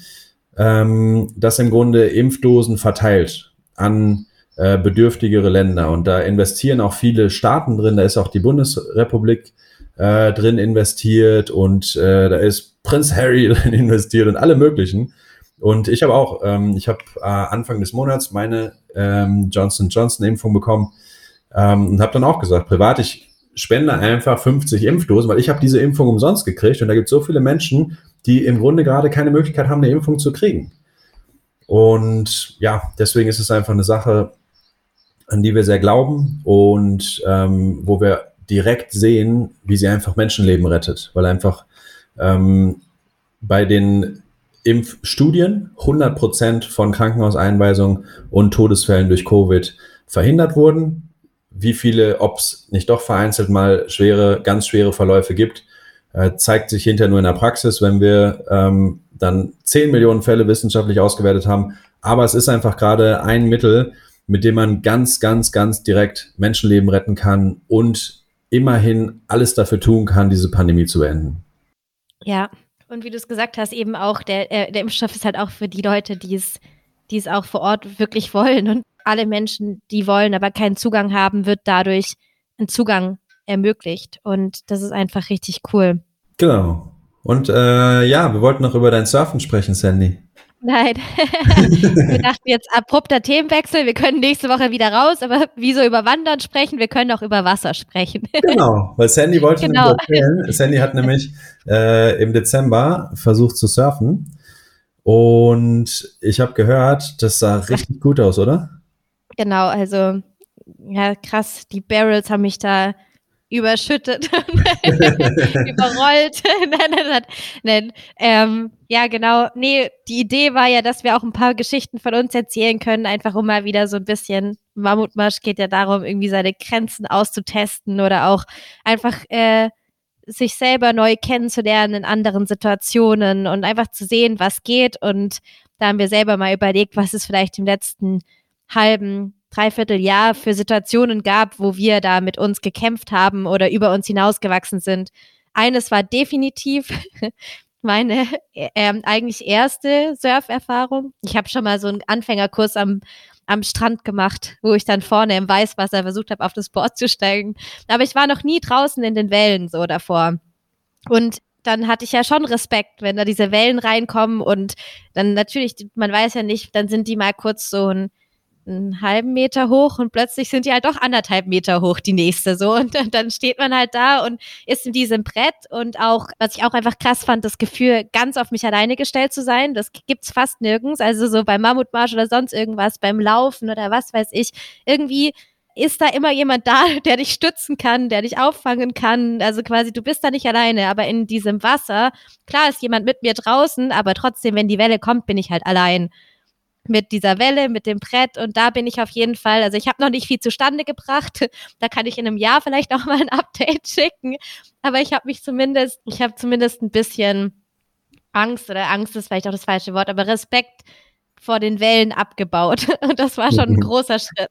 Speaker 1: ähm, das im Grunde Impfdosen verteilt an äh, bedürftigere Länder. Und da investieren auch viele Staaten drin. Da ist auch die Bundesrepublik äh, drin investiert und äh, da ist Prinz Harry drin investiert und alle möglichen. Und ich habe auch, ähm, ich habe äh, Anfang des Monats meine ähm, Johnson Johnson Impfung bekommen ähm, und habe dann auch gesagt, privat, ich spende einfach 50 Impfdosen, weil ich habe diese Impfung umsonst gekriegt und da gibt es so viele Menschen, die im Grunde gerade keine Möglichkeit haben, eine Impfung zu kriegen. Und ja, deswegen ist es einfach eine Sache, an die wir sehr glauben und ähm, wo wir direkt sehen, wie sie einfach Menschenleben rettet, weil einfach ähm, bei den Impfstudien 100 Prozent von Krankenhauseinweisungen und Todesfällen durch Covid verhindert wurden. Wie viele, ob es nicht doch vereinzelt mal schwere, ganz schwere Verläufe gibt, äh, zeigt sich hinterher nur in der Praxis, wenn wir ähm, dann 10 Millionen Fälle wissenschaftlich ausgewertet haben. Aber es ist einfach gerade ein Mittel, mit dem man ganz, ganz, ganz direkt Menschenleben retten kann und immerhin alles dafür tun kann, diese Pandemie zu beenden.
Speaker 2: Ja, und wie du es gesagt hast, eben auch, der, äh, der Impfstoff ist halt auch für die Leute, die es, die es auch vor Ort wirklich wollen. Und alle Menschen, die wollen, aber keinen Zugang haben, wird dadurch ein Zugang ermöglicht. Und das ist einfach richtig cool.
Speaker 1: Genau. Und äh, ja, wir wollten noch über dein Surfen sprechen, Sandy.
Speaker 2: Nein. wir dachten jetzt abrupter Themenwechsel. Wir können nächste Woche wieder raus, aber wieso über Wandern sprechen? Wir können auch über Wasser sprechen.
Speaker 1: genau, weil Sandy wollte genau. erzählen. Sandy hat nämlich äh, im Dezember versucht zu surfen. Und ich habe gehört, das sah richtig gut aus, oder?
Speaker 2: Genau, also ja, krass. Die Barrels haben mich da überschüttet, überrollt. nein, nein, nein. Ähm, ja, genau. Nee, die Idee war ja, dass wir auch ein paar Geschichten von uns erzählen können, einfach um mal wieder so ein bisschen, Mammutmarsch geht ja darum, irgendwie seine Grenzen auszutesten oder auch einfach äh, sich selber neu kennenzulernen in anderen Situationen und einfach zu sehen, was geht. Und da haben wir selber mal überlegt, was es vielleicht im letzten halben Dreivierteljahr für Situationen gab, wo wir da mit uns gekämpft haben oder über uns hinausgewachsen sind. Eines war definitiv meine äh, eigentlich erste Surferfahrung. Ich habe schon mal so einen Anfängerkurs am, am Strand gemacht, wo ich dann vorne im Weißwasser versucht habe, auf das Board zu steigen. Aber ich war noch nie draußen in den Wellen so davor. Und dann hatte ich ja schon Respekt, wenn da diese Wellen reinkommen und dann natürlich, man weiß ja nicht, dann sind die mal kurz so ein einen halben Meter hoch und plötzlich sind die halt doch anderthalb Meter hoch, die nächste so. Und dann, steht man halt da und ist in diesem Brett und auch, was ich auch einfach krass fand, das Gefühl, ganz auf mich alleine gestellt zu sein, das gibt's fast nirgends. Also so beim Mammutmarsch oder sonst irgendwas, beim Laufen oder was weiß ich. Irgendwie ist da immer jemand da, der dich stützen kann, der dich auffangen kann. Also quasi, du bist da nicht alleine, aber in diesem Wasser, klar ist jemand mit mir draußen, aber trotzdem, wenn die Welle kommt, bin ich halt allein mit dieser Welle, mit dem Brett und da bin ich auf jeden Fall, also ich habe noch nicht viel zustande gebracht, da kann ich in einem Jahr vielleicht noch mal ein Update schicken, aber ich habe mich zumindest, ich habe zumindest ein bisschen Angst oder Angst ist vielleicht auch das falsche Wort, aber Respekt vor den Wellen abgebaut. Und das war schon ein mhm. großer Schritt.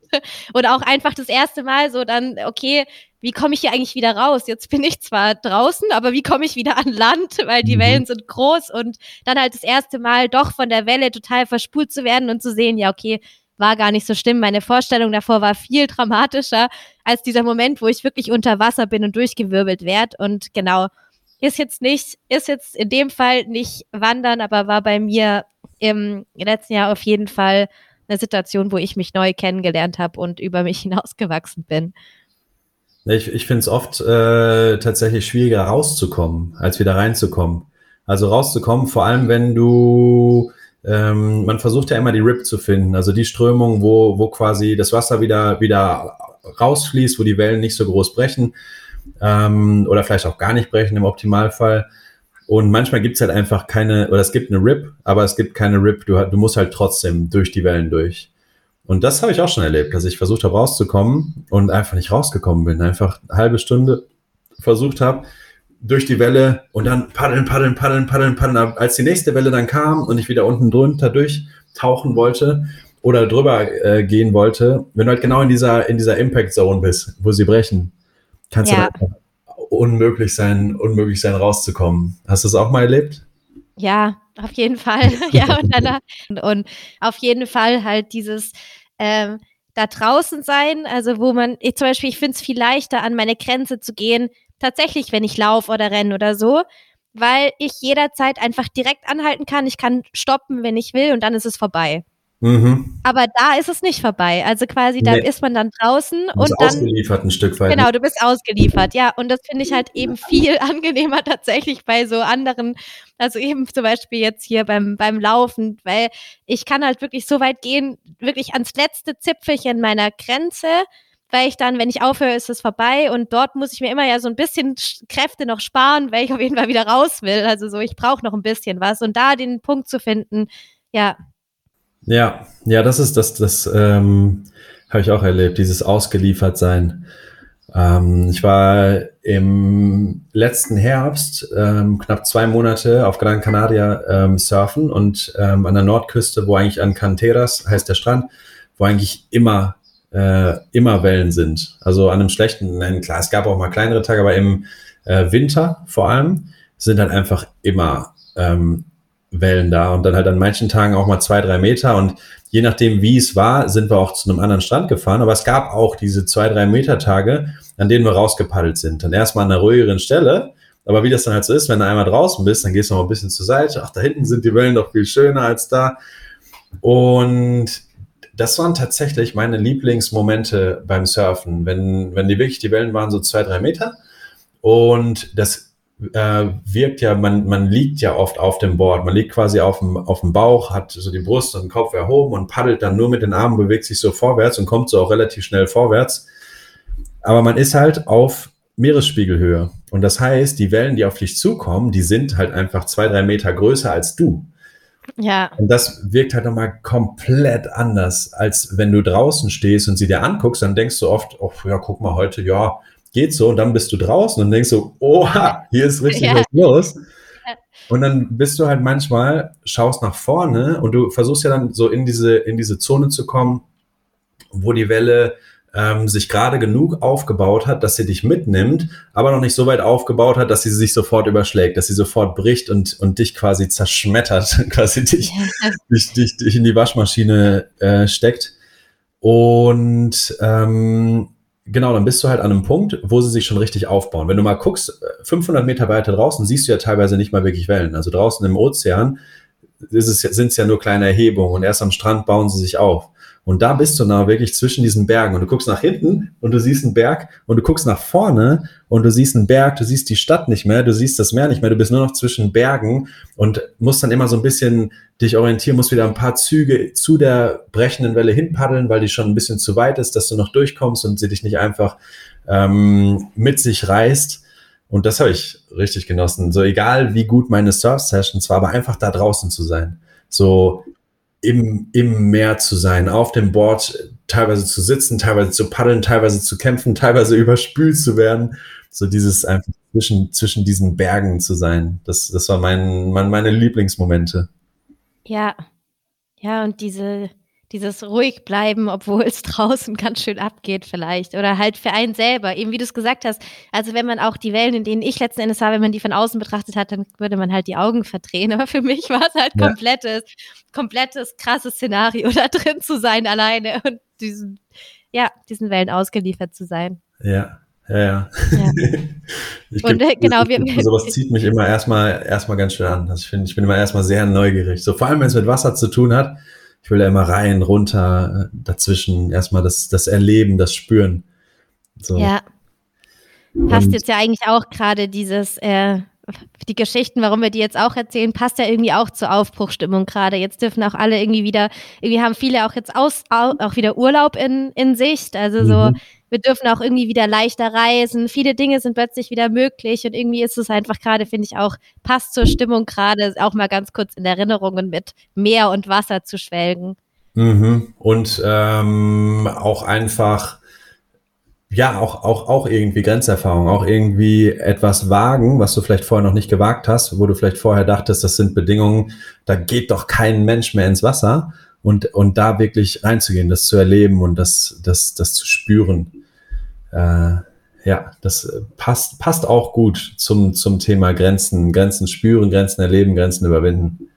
Speaker 2: Und auch einfach das erste Mal so dann, okay, wie komme ich hier eigentlich wieder raus? Jetzt bin ich zwar draußen, aber wie komme ich wieder an Land? Weil die mhm. Wellen sind groß und dann halt das erste Mal doch von der Welle total verspult zu werden und zu sehen, ja, okay, war gar nicht so schlimm. Meine Vorstellung davor war viel dramatischer als dieser Moment, wo ich wirklich unter Wasser bin und durchgewirbelt werde. Und genau, ist jetzt nicht, ist jetzt in dem Fall nicht wandern, aber war bei mir im letzten Jahr auf jeden Fall eine Situation, wo ich mich neu kennengelernt habe und über mich hinausgewachsen bin.
Speaker 1: Ich, ich finde es oft äh, tatsächlich schwieriger rauszukommen, als wieder reinzukommen. Also rauszukommen, vor allem wenn du, ähm, man versucht ja immer die Rip zu finden, also die Strömung, wo, wo quasi das Wasser wieder, wieder rausfließt, wo die Wellen nicht so groß brechen ähm, oder vielleicht auch gar nicht brechen im Optimalfall. Und manchmal gibt es halt einfach keine, oder es gibt eine Rip, aber es gibt keine Rip. Du, du musst halt trotzdem durch die Wellen durch. Und das habe ich auch schon erlebt, dass ich versucht habe rauszukommen und einfach nicht rausgekommen bin. Einfach eine halbe Stunde versucht habe durch die Welle und dann paddeln, paddeln, paddeln, paddeln, paddeln. Als die nächste Welle dann kam und ich wieder unten drunter durchtauchen wollte oder drüber äh, gehen wollte, wenn du halt genau in dieser, in dieser Impact Zone bist, wo sie brechen, kannst ja. du unmöglich sein, unmöglich sein, rauszukommen. Hast du das auch mal erlebt?
Speaker 2: Ja, auf jeden Fall. ja, und, dann, und auf jeden Fall halt dieses ähm, da draußen sein, also wo man, ich, zum Beispiel, ich finde es viel leichter, an meine Grenze zu gehen, tatsächlich, wenn ich laufe oder renne oder so, weil ich jederzeit einfach direkt anhalten kann. Ich kann stoppen, wenn ich will, und dann ist es vorbei. Mhm. Aber da ist es nicht vorbei. Also quasi, da nee. ist man dann draußen
Speaker 1: und dann. ausgeliefert ein Stück weit.
Speaker 2: Genau, du bist ausgeliefert, ja. Und das finde ich halt eben viel angenehmer tatsächlich bei so anderen, also eben zum Beispiel jetzt hier beim, beim Laufen, weil ich kann halt wirklich so weit gehen, wirklich ans letzte Zipfelchen meiner Grenze, weil ich dann, wenn ich aufhöre, ist es vorbei und dort muss ich mir immer ja so ein bisschen Kräfte noch sparen, weil ich auf jeden Fall wieder raus will. Also so, ich brauche noch ein bisschen was und da den Punkt zu finden, ja,
Speaker 1: ja, ja, das ist das, das ähm, habe ich auch erlebt, dieses Ausgeliefertsein. Ähm, ich war im letzten Herbst ähm, knapp zwei Monate auf Gran Canaria ähm, surfen und ähm, an der Nordküste, wo eigentlich an Canteras heißt der Strand, wo eigentlich immer äh, immer Wellen sind. Also an einem schlechten, nein, klar, es gab auch mal kleinere Tage, aber im äh, Winter vor allem sind dann einfach immer ähm, Wellen da und dann halt an manchen Tagen auch mal zwei, drei Meter und je nachdem, wie es war, sind wir auch zu einem anderen Strand gefahren. Aber es gab auch diese zwei, drei Meter Tage, an denen wir rausgepaddelt sind. Dann erstmal an einer ruhigeren Stelle. Aber wie das dann halt so ist, wenn du einmal draußen bist, dann gehst du noch ein bisschen zur Seite. Ach, da hinten sind die Wellen doch viel schöner als da. Und das waren tatsächlich meine Lieblingsmomente beim Surfen, wenn, wenn die wirklich, die Wellen waren so zwei, drei Meter. Und das äh, wirkt ja, man, man liegt ja oft auf dem Board. Man liegt quasi auf dem, auf dem Bauch, hat so die Brust und den Kopf erhoben und paddelt dann nur mit den Armen, bewegt sich so vorwärts und kommt so auch relativ schnell vorwärts. Aber man ist halt auf Meeresspiegelhöhe. Und das heißt, die Wellen, die auf dich zukommen, die sind halt einfach zwei, drei Meter größer als du.
Speaker 2: Ja.
Speaker 1: Und das wirkt halt nochmal komplett anders, als wenn du draußen stehst und sie dir anguckst, dann denkst du oft, oh ja, guck mal heute, ja, geht so und dann bist du draußen und denkst so, oha, hier ist richtig ja. was los. Und dann bist du halt manchmal, schaust nach vorne und du versuchst ja dann so in diese, in diese Zone zu kommen, wo die Welle ähm, sich gerade genug aufgebaut hat, dass sie dich mitnimmt, aber noch nicht so weit aufgebaut hat, dass sie sich sofort überschlägt, dass sie sofort bricht und, und dich quasi zerschmettert, quasi dich, ja. dich, dich, dich in die Waschmaschine äh, steckt. Und ähm, genau, dann bist du halt an einem Punkt, wo sie sich schon richtig aufbauen. Wenn du mal guckst, 500 Meter weiter draußen, siehst du ja teilweise nicht mal wirklich Wellen. Also draußen im Ozean sind es ja nur kleine Erhebungen und erst am Strand bauen sie sich auf. Und da bist du nah wirklich zwischen diesen Bergen und du guckst nach hinten und du siehst einen Berg und du guckst nach vorne und du siehst einen Berg, du siehst die Stadt nicht mehr, du siehst das Meer nicht mehr, du bist nur noch zwischen Bergen und musst dann immer so ein bisschen dich orientieren, musst wieder ein paar Züge zu der brechenden Welle hinpaddeln, weil die schon ein bisschen zu weit ist, dass du noch durchkommst und sie dich nicht einfach ähm, mit sich reißt. Und das habe ich richtig genossen. So egal wie gut meine Surf-Sessions war, aber einfach da draußen zu sein. So im, im Meer zu sein, auf dem Board teilweise zu sitzen, teilweise zu paddeln, teilweise zu kämpfen, teilweise überspült zu werden. So dieses einfach zwischen, zwischen diesen Bergen zu sein. Das, das war mein, mein, meine Lieblingsmomente.
Speaker 2: Ja, ja, und diese, dieses ruhig bleiben, obwohl es draußen ganz schön abgeht vielleicht. Oder halt für einen selber, eben wie du es gesagt hast. Also wenn man auch die Wellen, in denen ich letzten Endes war, wenn man die von außen betrachtet hat, dann würde man halt die Augen verdrehen. Aber für mich war es halt ja. komplettes, komplettes krasses Szenario, da drin zu sein alleine und diesen, ja, diesen Wellen ausgeliefert zu sein.
Speaker 1: Ja. Ja, ja. ja. ich und äh, genau, wir, sowas zieht mich immer erstmal erstmal ganz schön an. Also ich finde, ich bin immer erstmal sehr neugierig. So vor allem, wenn es mit Wasser zu tun hat, ich will da immer rein, runter, äh, dazwischen, erstmal das, das Erleben, das Spüren.
Speaker 2: So. Ja. Passt jetzt ja eigentlich auch gerade dieses, äh, die Geschichten, warum wir die jetzt auch erzählen, passt ja irgendwie auch zur Aufbruchstimmung gerade. Jetzt dürfen auch alle irgendwie wieder, irgendwie haben viele auch jetzt aus, auch wieder Urlaub in, in Sicht. Also so, mhm wir dürfen auch irgendwie wieder leichter reisen. Viele Dinge sind plötzlich wieder möglich und irgendwie ist es einfach gerade, finde ich auch, passt zur Stimmung gerade, auch mal ganz kurz in Erinnerungen mit Meer und Wasser zu schwelgen.
Speaker 1: Mhm. Und ähm, auch einfach, ja, auch, auch, auch irgendwie Grenzerfahrung, auch irgendwie etwas wagen, was du vielleicht vorher noch nicht gewagt hast, wo du vielleicht vorher dachtest, das sind Bedingungen, da geht doch kein Mensch mehr ins Wasser und, und da wirklich reinzugehen, das zu erleben und das, das, das zu spüren äh, ja, das passt, passt auch gut zum, zum Thema Grenzen, Grenzen spüren, Grenzen erleben, Grenzen überwinden.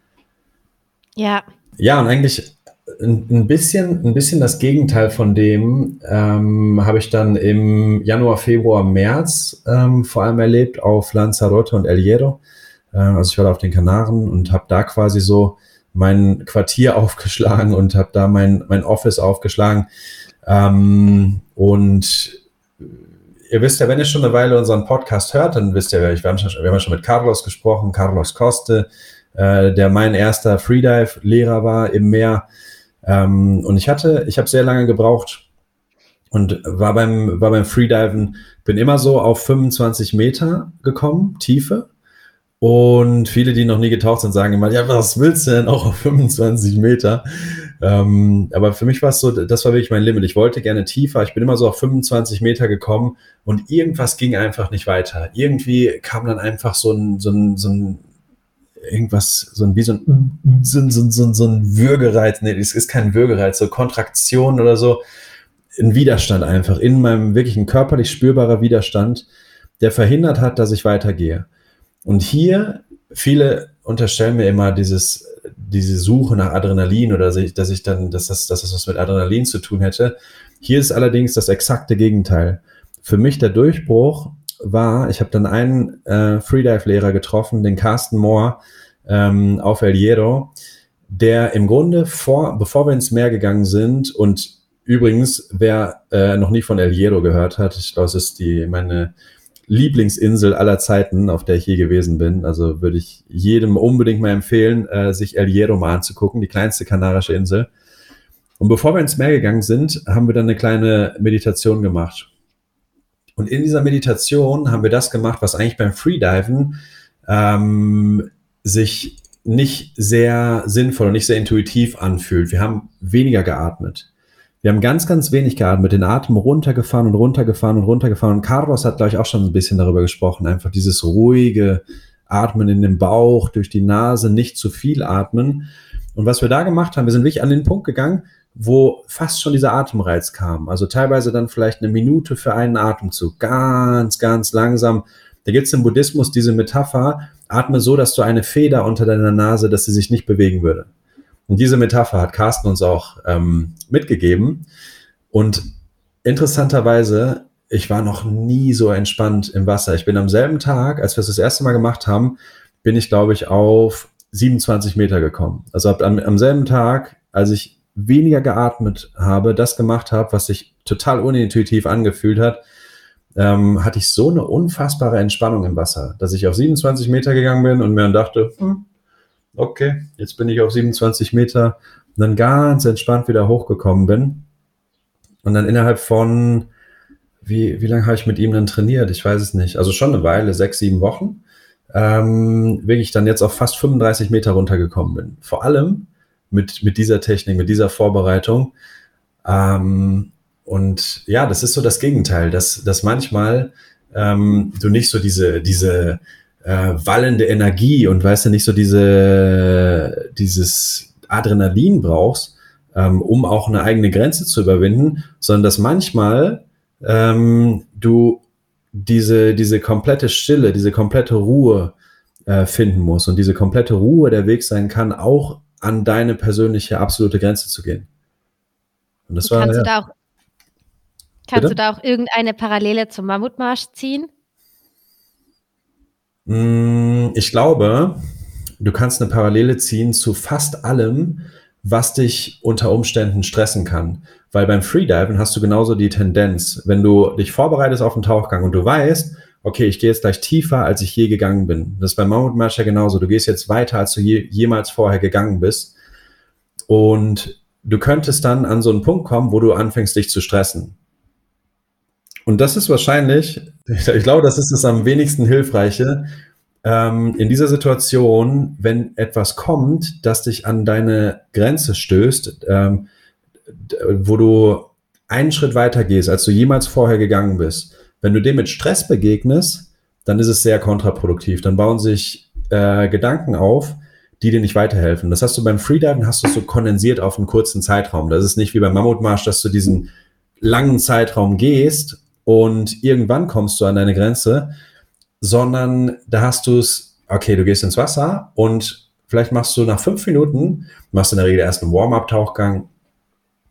Speaker 2: Ja.
Speaker 1: Ja, und eigentlich ein, bisschen, ein bisschen das Gegenteil von dem ähm, habe ich dann im Januar, Februar, März ähm, vor allem erlebt auf Lanzarote und El Hierro. Äh, also ich war da auf den Kanaren und habe da quasi so mein Quartier aufgeschlagen und habe da mein, mein Office aufgeschlagen. Ähm, und ihr wisst ja, wenn ihr schon eine Weile unseren Podcast hört, dann wisst ihr, wir haben, schon, wir haben schon mit Carlos gesprochen, Carlos Coste, äh, der mein erster Freedive-Lehrer war im Meer. Ähm, und ich hatte, ich habe sehr lange gebraucht und war beim, war beim Freediven, bin immer so auf 25 Meter gekommen, Tiefe. Und viele, die noch nie getaucht sind, sagen immer, ja, was willst du denn auch auf 25 Meter? Ähm, aber für mich war es so, das war wirklich mein Limit. Ich wollte gerne tiefer. Ich bin immer so auf 25 Meter gekommen und irgendwas ging einfach nicht weiter. Irgendwie kam dann einfach so ein, so ein, so ein irgendwas, so ein, wie so ein, so ein, so ein, so ein, so ein Würgereiz. Nee, es ist kein Würgereiz, so Kontraktion oder so. Ein Widerstand einfach in meinem wirklich ein körperlich spürbarer Widerstand, der verhindert hat, dass ich weitergehe. Und hier, viele unterstellen mir immer dieses, diese Suche nach Adrenalin oder dass ich, dass ich dann, dass das, dass das was mit Adrenalin zu tun hätte. Hier ist allerdings das exakte Gegenteil. Für mich der Durchbruch war, ich habe dann einen äh, Freedive-Lehrer getroffen, den Carsten Moore ähm, auf El Hierro, der im Grunde vor, bevor wir ins Meer gegangen sind und übrigens, wer äh, noch nie von El Hierro gehört hat, ich glaube, es ist die, meine Lieblingsinsel aller Zeiten, auf der ich je gewesen bin. Also würde ich jedem unbedingt mal empfehlen, äh, sich El Hierro mal anzugucken, die kleinste kanarische Insel. Und bevor wir ins Meer gegangen sind, haben wir dann eine kleine Meditation gemacht. Und in dieser Meditation haben wir das gemacht, was eigentlich beim Freediven ähm, sich nicht sehr sinnvoll und nicht sehr intuitiv anfühlt. Wir haben weniger geatmet. Wir haben ganz, ganz wenig geatmet, den Atem runtergefahren und runtergefahren und runtergefahren. Und Carlos hat, glaube ich, auch schon ein bisschen darüber gesprochen. Einfach dieses ruhige Atmen in den Bauch, durch die Nase, nicht zu viel atmen. Und was wir da gemacht haben, wir sind wirklich an den Punkt gegangen, wo fast schon dieser Atemreiz kam. Also teilweise dann vielleicht eine Minute für einen Atemzug. Ganz, ganz langsam. Da gibt es im Buddhismus diese Metapher, atme so, dass du eine Feder unter deiner Nase, dass sie sich nicht bewegen würde. Und diese Metapher hat Carsten uns auch ähm, mitgegeben. Und interessanterweise, ich war noch nie so entspannt im Wasser. Ich bin am selben Tag, als wir es das erste Mal gemacht haben, bin ich, glaube ich, auf 27 Meter gekommen. Also am, am selben Tag, als ich weniger geatmet habe, das gemacht habe, was sich total unintuitiv angefühlt hat, ähm, hatte ich so eine unfassbare Entspannung im Wasser, dass ich auf 27 Meter gegangen bin und mir dann dachte, hm, okay, jetzt bin ich auf 27 Meter und dann ganz entspannt wieder hochgekommen bin. Und dann innerhalb von, wie, wie lange habe ich mit ihm dann trainiert? Ich weiß es nicht. Also schon eine Weile, sechs, sieben Wochen, ähm, wirklich dann jetzt auf fast 35 Meter runtergekommen bin. Vor allem mit, mit dieser Technik, mit dieser Vorbereitung. Ähm, und ja, das ist so das Gegenteil, dass, dass manchmal ähm, du nicht so diese, diese äh, wallende Energie und weißt du, nicht so diese, dieses Adrenalin brauchst, ähm, um auch eine eigene Grenze zu überwinden, sondern dass manchmal ähm, du diese, diese komplette Stille, diese komplette Ruhe äh, finden musst und diese komplette Ruhe der Weg sein kann, auch an deine persönliche absolute Grenze zu gehen.
Speaker 2: Und das war, kannst ja. du da auch, kannst du da auch irgendeine Parallele zum Mammutmarsch ziehen?
Speaker 1: Mm, ich glaube, du kannst eine Parallele ziehen zu fast allem, was dich unter Umständen stressen kann. Weil beim Freediven hast du genauso die Tendenz, wenn du dich vorbereitest auf einen Tauchgang und du weißt, okay, ich gehe jetzt gleich tiefer, als ich je gegangen bin. Das ist beim Mountain March ja genauso. Du gehst jetzt weiter, als du je, jemals vorher gegangen bist. Und du könntest dann an so einen Punkt kommen, wo du anfängst, dich zu stressen. Und das ist wahrscheinlich, ich glaube, das ist das am wenigsten hilfreiche, ähm, in dieser Situation, wenn etwas kommt, das dich an deine Grenze stößt, ähm, wo du einen Schritt weiter gehst, als du jemals vorher gegangen bist. Wenn du dem mit Stress begegnest, dann ist es sehr kontraproduktiv. Dann bauen sich äh, Gedanken auf, die dir nicht weiterhelfen. Das hast du beim Freediven, hast du so kondensiert auf einen kurzen Zeitraum. Das ist nicht wie beim Mammutmarsch, dass du diesen langen Zeitraum gehst und irgendwann kommst du an deine Grenze, sondern da hast du es, okay, du gehst ins Wasser und vielleicht machst du nach fünf Minuten, machst in der Regel erst einen Warm-up-Tauchgang,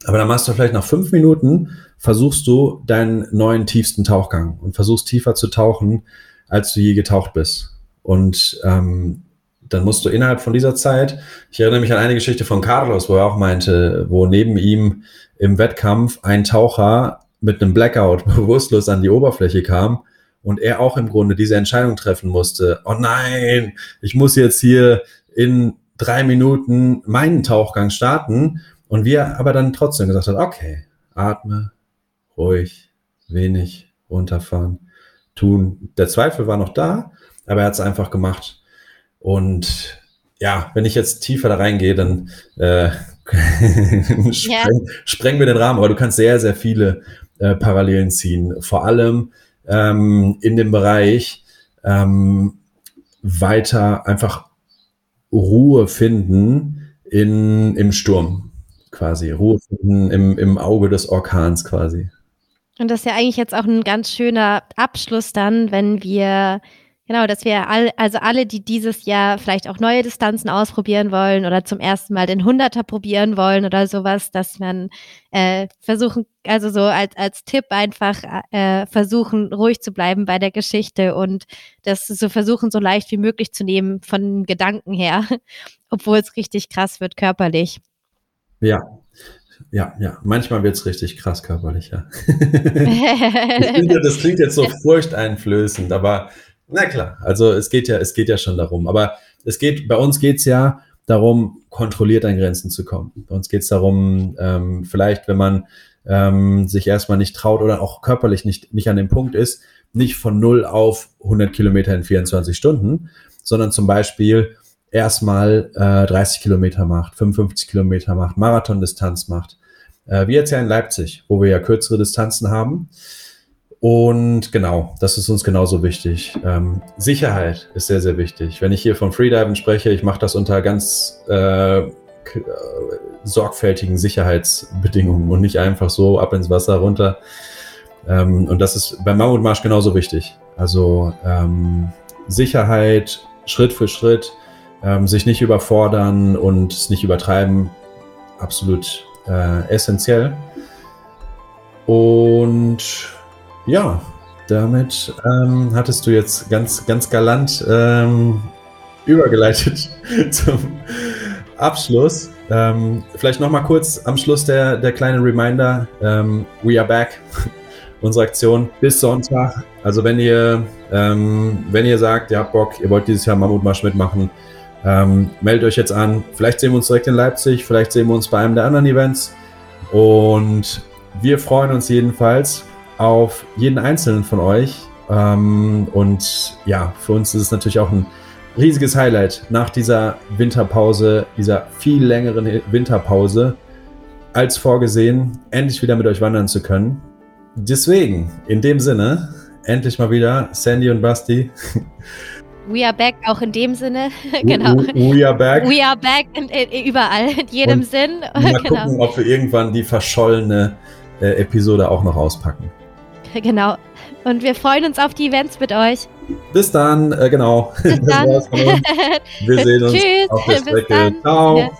Speaker 1: aber dann machst du vielleicht nach fünf Minuten, versuchst du deinen neuen tiefsten Tauchgang und versuchst tiefer zu tauchen, als du je getaucht bist. Und ähm, dann musst du innerhalb von dieser Zeit, ich erinnere mich an eine Geschichte von Carlos, wo er auch meinte, wo neben ihm im Wettkampf ein Taucher mit einem Blackout bewusstlos an die Oberfläche kam und er auch im Grunde diese Entscheidung treffen musste, oh nein, ich muss jetzt hier in drei Minuten meinen Tauchgang starten und wir aber dann trotzdem gesagt hat, okay, atme, ruhig, wenig, runterfahren, tun. Der Zweifel war noch da, aber er hat es einfach gemacht. Und ja, wenn ich jetzt tiefer da reingehe, dann äh, spreng, sprengen wir den Rahmen, aber du kannst sehr, sehr viele äh, Parallelen ziehen. Vor allem ähm, in dem Bereich ähm, weiter einfach Ruhe finden in, im Sturm quasi. Ruhe finden im, im Auge des Orkans quasi.
Speaker 2: Und das ist ja eigentlich jetzt auch ein ganz schöner Abschluss dann, wenn wir Genau, dass wir all, also alle, die dieses Jahr vielleicht auch neue Distanzen ausprobieren wollen oder zum ersten Mal den Hunderter probieren wollen oder sowas, dass man äh, versuchen, also so als, als Tipp einfach äh, versuchen, ruhig zu bleiben bei der Geschichte und das so versuchen, so leicht wie möglich zu nehmen von Gedanken her, obwohl es richtig krass wird körperlich.
Speaker 1: Ja, ja, ja. Manchmal wird es richtig krass körperlich, ja. finde, das klingt jetzt so furchteinflößend, aber na klar, also es geht ja, es geht ja schon darum. Aber es geht, bei uns geht es ja darum, kontrolliert an Grenzen zu kommen. Bei uns geht es darum, ähm, vielleicht, wenn man ähm, sich erstmal nicht traut oder auch körperlich nicht, nicht an dem Punkt ist, nicht von 0 auf 100 Kilometer in 24 Stunden, sondern zum Beispiel erstmal äh, 30 Kilometer macht, 55 Kilometer macht, Marathondistanz macht. Äh, wie jetzt ja in Leipzig, wo wir ja kürzere Distanzen haben. Und genau, das ist uns genauso wichtig. Ähm, Sicherheit ist sehr, sehr wichtig. Wenn ich hier von Freediven spreche, ich mache das unter ganz äh, äh, sorgfältigen Sicherheitsbedingungen und nicht einfach so ab ins Wasser runter. Ähm, und das ist beim Mammutmarsch genauso wichtig. Also ähm, Sicherheit, Schritt für Schritt, ähm, sich nicht überfordern und es nicht übertreiben, absolut äh, essentiell. Und ja, damit ähm, hattest du jetzt ganz, ganz galant ähm, übergeleitet zum Abschluss. Ähm, vielleicht nochmal kurz am Schluss der, der kleine Reminder. Ähm, we are back. Unsere Aktion bis Sonntag. Also wenn ihr, ähm, wenn ihr sagt, ihr habt Bock, ihr wollt dieses Jahr Mammutmarsch mitmachen, ähm, meldet euch jetzt an. Vielleicht sehen wir uns direkt in Leipzig, vielleicht sehen wir uns bei einem der anderen Events. Und wir freuen uns jedenfalls auf jeden einzelnen von euch. Ähm, und ja, für uns ist es natürlich auch ein riesiges Highlight nach dieser Winterpause, dieser viel längeren Winterpause, als vorgesehen, endlich wieder mit euch wandern zu können. Deswegen, in dem Sinne, endlich mal wieder Sandy und Basti.
Speaker 2: We are back, auch in dem Sinne. genau.
Speaker 1: We are back.
Speaker 2: We are back in, in, überall, in jedem und Sinn.
Speaker 1: Mal genau. gucken, ob wir irgendwann die verschollene äh, Episode auch noch auspacken.
Speaker 2: Genau. Und wir freuen uns auf die Events mit euch.
Speaker 1: Bis dann, äh, genau.
Speaker 2: Bis dann.
Speaker 1: wir sehen uns Tschüss. auf der Strecke. Ciao.